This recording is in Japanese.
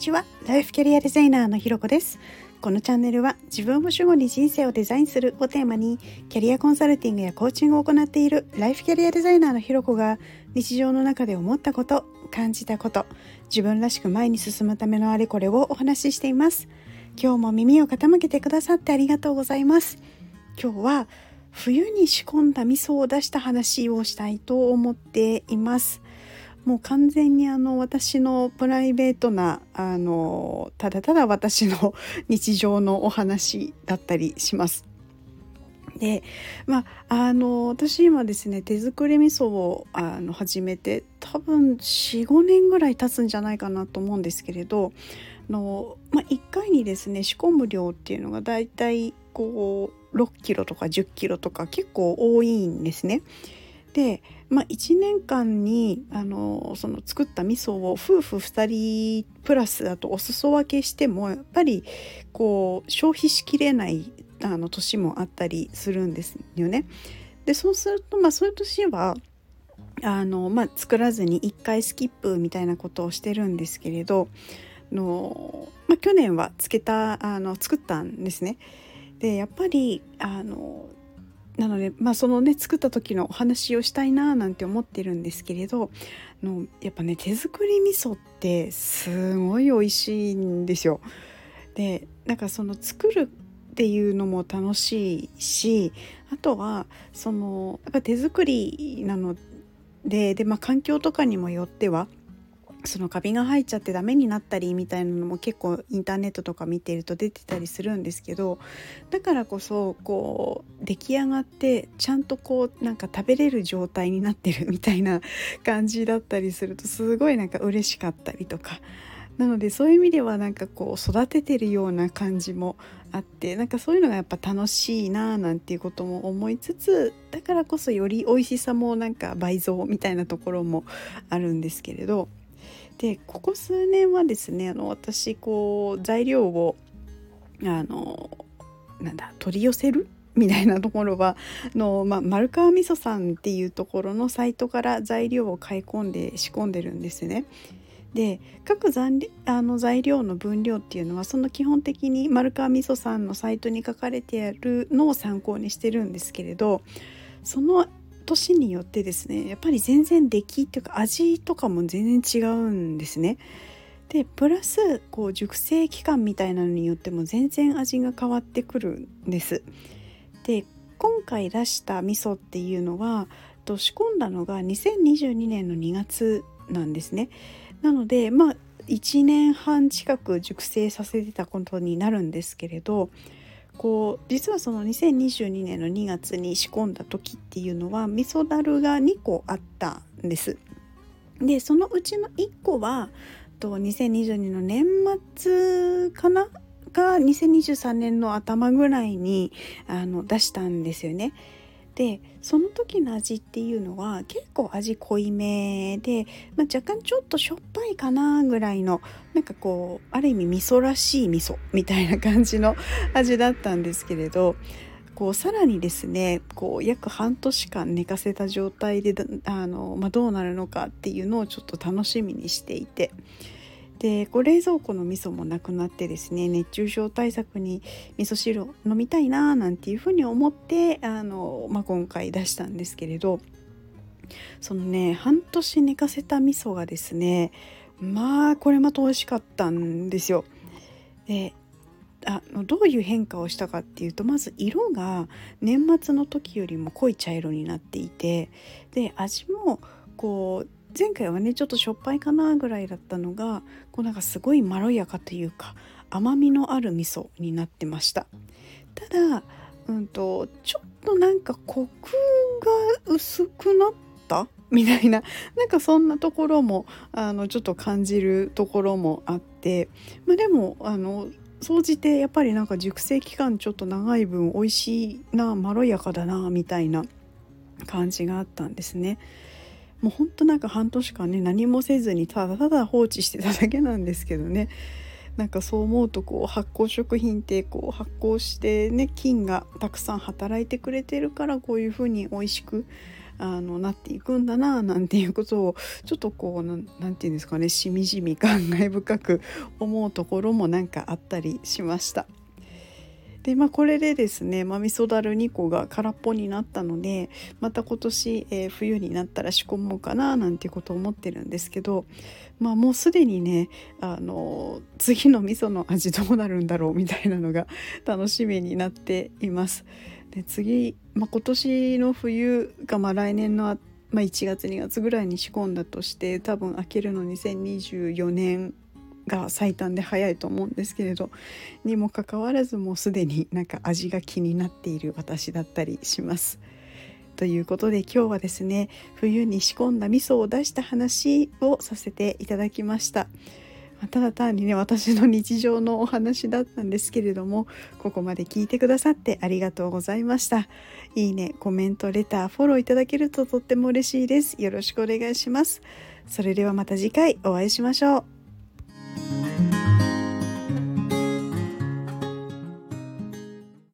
ちは。ライフキャリアデザイナーのひろこです。このチャンネルは自分を主語に人生をデザインするをテーマにキャリアコンサルティングやコーチングを行っているライフキャリアデザイナーのひろこが日常の中で思ったこと感じたこと自分らしく前に進むためのあれこれをお話ししています。今日も耳を傾けてくださってありがとうございます。今日は冬に仕込んだ味噌を出した話をしたいと思っています。もう完全にあの私のプライベートなあのただただ私の日常のお話だったりします。でまああの私今ですね手作り味噌をあの始めて多分45年ぐらい経つんじゃないかなと思うんですけれどの、まあ、1回にですね仕込む量っていうのがだいたいこう6キロとか10キロとか結構多いんですね。で、まあ、1年間にあのその作った味噌を夫婦2人プラスあとお裾分けしてもやっぱりこう消費しきれないあの年もあったりするんですよね。でそうすると、まあ、そういう年はあの、まあ、作らずに1回スキップみたいなことをしてるんですけれどの、まあ、去年はつけたあの作ったんですね。でやっぱりあのなので、まあ、そのね作った時のお話をしたいななんて思ってるんですけれどのやっぱね手作り味噌ってすごい美味しいんですよ。でなんかその作るっていうのも楽しいしあとはそのやっぱ手作りなのでで、まあ、環境とかにもよってはそのカビが入っちゃってダメになったりみたいなのも結構インターネットとか見てると出てたりするんですけどだからこそこう出来上がってちゃんとこうなんか食べれる状態になってるみたいな感じだったりするとすごいなんか嬉しかったりとか。なのでそういう意味ではなんかこう育ててるような感じもあってなんかそういうのがやっぱ楽しいななんていうことも思いつつだからこそより美味しさもなんか倍増みたいなところもあるんですけれど。でここ数年はですねあの私こう材料をあのなんだ取り寄せるみたいなところはの、まあ、丸川味噌さんっていうところのサイトから材料を買い込んで仕込んでるんですね。で各あの材料の分量っていうのはその基本的に丸川味噌さんのサイトに書かれてあるのを参考にしてるんですけれどその年によってですねやっぱり全然出来っていうか味とかも全然違うんですね。でプラスこう熟成期間みたいなのによっても全然味が変わってくるんです。で今回出した味噌っていうのはと仕込んだのが2022年の2月なんですね。なのでまあ1年半近く熟成させてたことになるんですけれどこう実はその2022年の2月に仕込んだ時っていうのは味噌だるが2個あったんです。でそのうちの1個はと2022年の年末かなが2023年の頭ぐらいにあの出したんですよね。でその時の味っていうのは結構味濃いめで、まあ、若干ちょっとしょっぱいかなぐらいのなんかこうある意味味噌らしい味噌みたいな感じの味だったんですけれどこうさらにですねこう約半年間寝かせた状態であの、まあ、どうなるのかっていうのをちょっと楽しみにしていて。でこう冷蔵庫の味噌もなくなってですね熱中症対策に味噌汁を飲みたいななんていうふうに思ってあの、まあ、今回出したんですけれどそのね半年寝かせた味噌がですねまあこれまた美味しかったんですよ。であのどういう変化をしたかっていうとまず色が年末の時よりも濃い茶色になっていてで味もこう前回はねちょっとしょっぱいかなぐらいだったのがこうなんかすごいまろやかというか甘みのある味噌になってました。ただうんとちょっとなんかコクが薄くなった？みたいな。なんかそんなところもあのちょっと感じるところもあって。まあでもあの総じてやっぱりなんか熟成期間ちょっと長い分美味しいなまろやかだなみたいな感じがあったんですね。もうほんとなんか半年間ね何もせずにただただ放置してただけなんですけどねなんかそう思うとこう発酵食品ってこう発酵してね菌がたくさん働いてくれてるからこういう風に美味しくあのなっていくんだななんていうことをちょっとこう何て言うんですかねしみじみ感慨深く思うところもなんかあったりしました。でまあこれでですね、まあ、味噌だる2個が空っぽになったのでまた今年、えー、冬になったら仕込もうかななんていうことを思ってるんですけど、まあ、もうすでにねあの次の味噌の味どうなるんだろうみたいなのが 楽しみになっています。で次、まあ、今年の冬がまあ来年のまあ、1月2月ぐらいに仕込んだとして多分開けるの2024年が最短で早いと思うんですけれどにもかかわらずもうすでになんか味が気になっている私だったりします。ということで今日はですね冬に仕込んだ味噌を出した話をさせていただきました。ただ単にね私の日常のお話だったんですけれどもここまで聞いてくださってありがとうございましたいいねコメントレターフォローいただけるととっても嬉しいですよろしくお願いしますそれではまた次回お会いしましょう